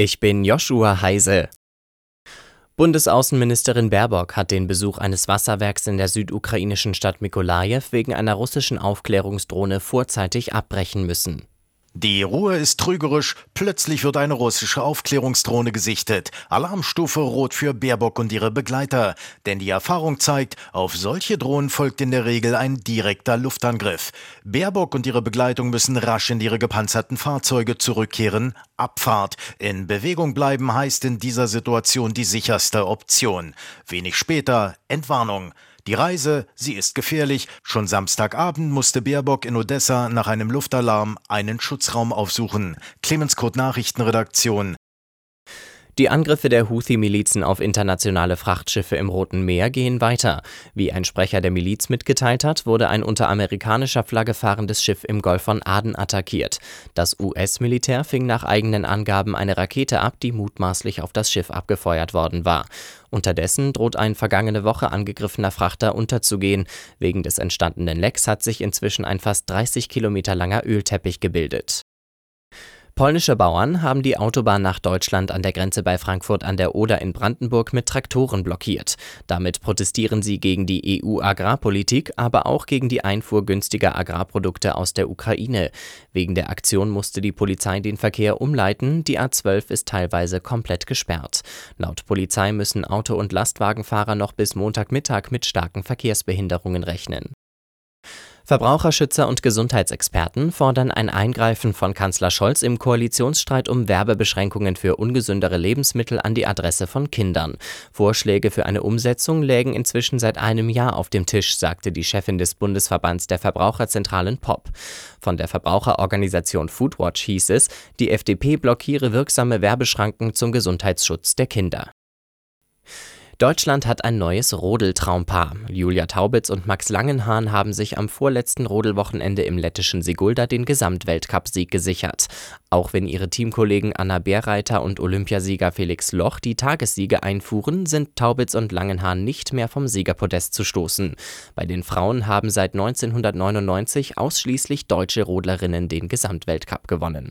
Ich bin Joshua Heise. Bundesaußenministerin Baerbock hat den Besuch eines Wasserwerks in der südukrainischen Stadt Mikolajew wegen einer russischen Aufklärungsdrohne vorzeitig abbrechen müssen. Die Ruhe ist trügerisch. Plötzlich wird eine russische Aufklärungsdrohne gesichtet. Alarmstufe rot für Baerbock und ihre Begleiter. Denn die Erfahrung zeigt, auf solche Drohnen folgt in der Regel ein direkter Luftangriff. Baerbock und ihre Begleitung müssen rasch in ihre gepanzerten Fahrzeuge zurückkehren. Abfahrt. In Bewegung bleiben heißt in dieser Situation die sicherste Option. Wenig später Entwarnung. Die Reise, sie ist gefährlich. Schon Samstagabend musste Baerbock in Odessa nach einem Luftalarm einen Schutzraum aufsuchen. Clemens Kurt Nachrichtenredaktion. Die Angriffe der Houthi-Milizen auf internationale Frachtschiffe im Roten Meer gehen weiter. Wie ein Sprecher der Miliz mitgeteilt hat, wurde ein unter amerikanischer Flagge fahrendes Schiff im Golf von Aden attackiert. Das US-Militär fing nach eigenen Angaben eine Rakete ab, die mutmaßlich auf das Schiff abgefeuert worden war. Unterdessen droht ein vergangene Woche angegriffener Frachter unterzugehen. Wegen des entstandenen Lecks hat sich inzwischen ein fast 30 Kilometer langer Ölteppich gebildet. Polnische Bauern haben die Autobahn nach Deutschland an der Grenze bei Frankfurt an der Oder in Brandenburg mit Traktoren blockiert. Damit protestieren sie gegen die EU-Agrarpolitik, aber auch gegen die Einfuhr günstiger Agrarprodukte aus der Ukraine. Wegen der Aktion musste die Polizei den Verkehr umleiten. Die A12 ist teilweise komplett gesperrt. Laut Polizei müssen Auto- und Lastwagenfahrer noch bis Montagmittag mit starken Verkehrsbehinderungen rechnen. Verbraucherschützer und Gesundheitsexperten fordern ein Eingreifen von Kanzler Scholz im Koalitionsstreit um Werbebeschränkungen für ungesündere Lebensmittel an die Adresse von Kindern. Vorschläge für eine Umsetzung lägen inzwischen seit einem Jahr auf dem Tisch, sagte die Chefin des Bundesverbands der Verbraucherzentralen POP. Von der Verbraucherorganisation Foodwatch hieß es, die FDP blockiere wirksame Werbeschranken zum Gesundheitsschutz der Kinder. Deutschland hat ein neues Rodeltraumpaar. Julia Taubitz und Max Langenhahn haben sich am vorletzten Rodelwochenende im lettischen Sigulda den Gesamtweltcupsieg gesichert. Auch wenn ihre Teamkollegen Anna Bärreiter und Olympiasieger Felix Loch die Tagessiege einfuhren, sind Taubitz und Langenhahn nicht mehr vom Siegerpodest zu stoßen. Bei den Frauen haben seit 1999 ausschließlich deutsche Rodlerinnen den Gesamtweltcup gewonnen.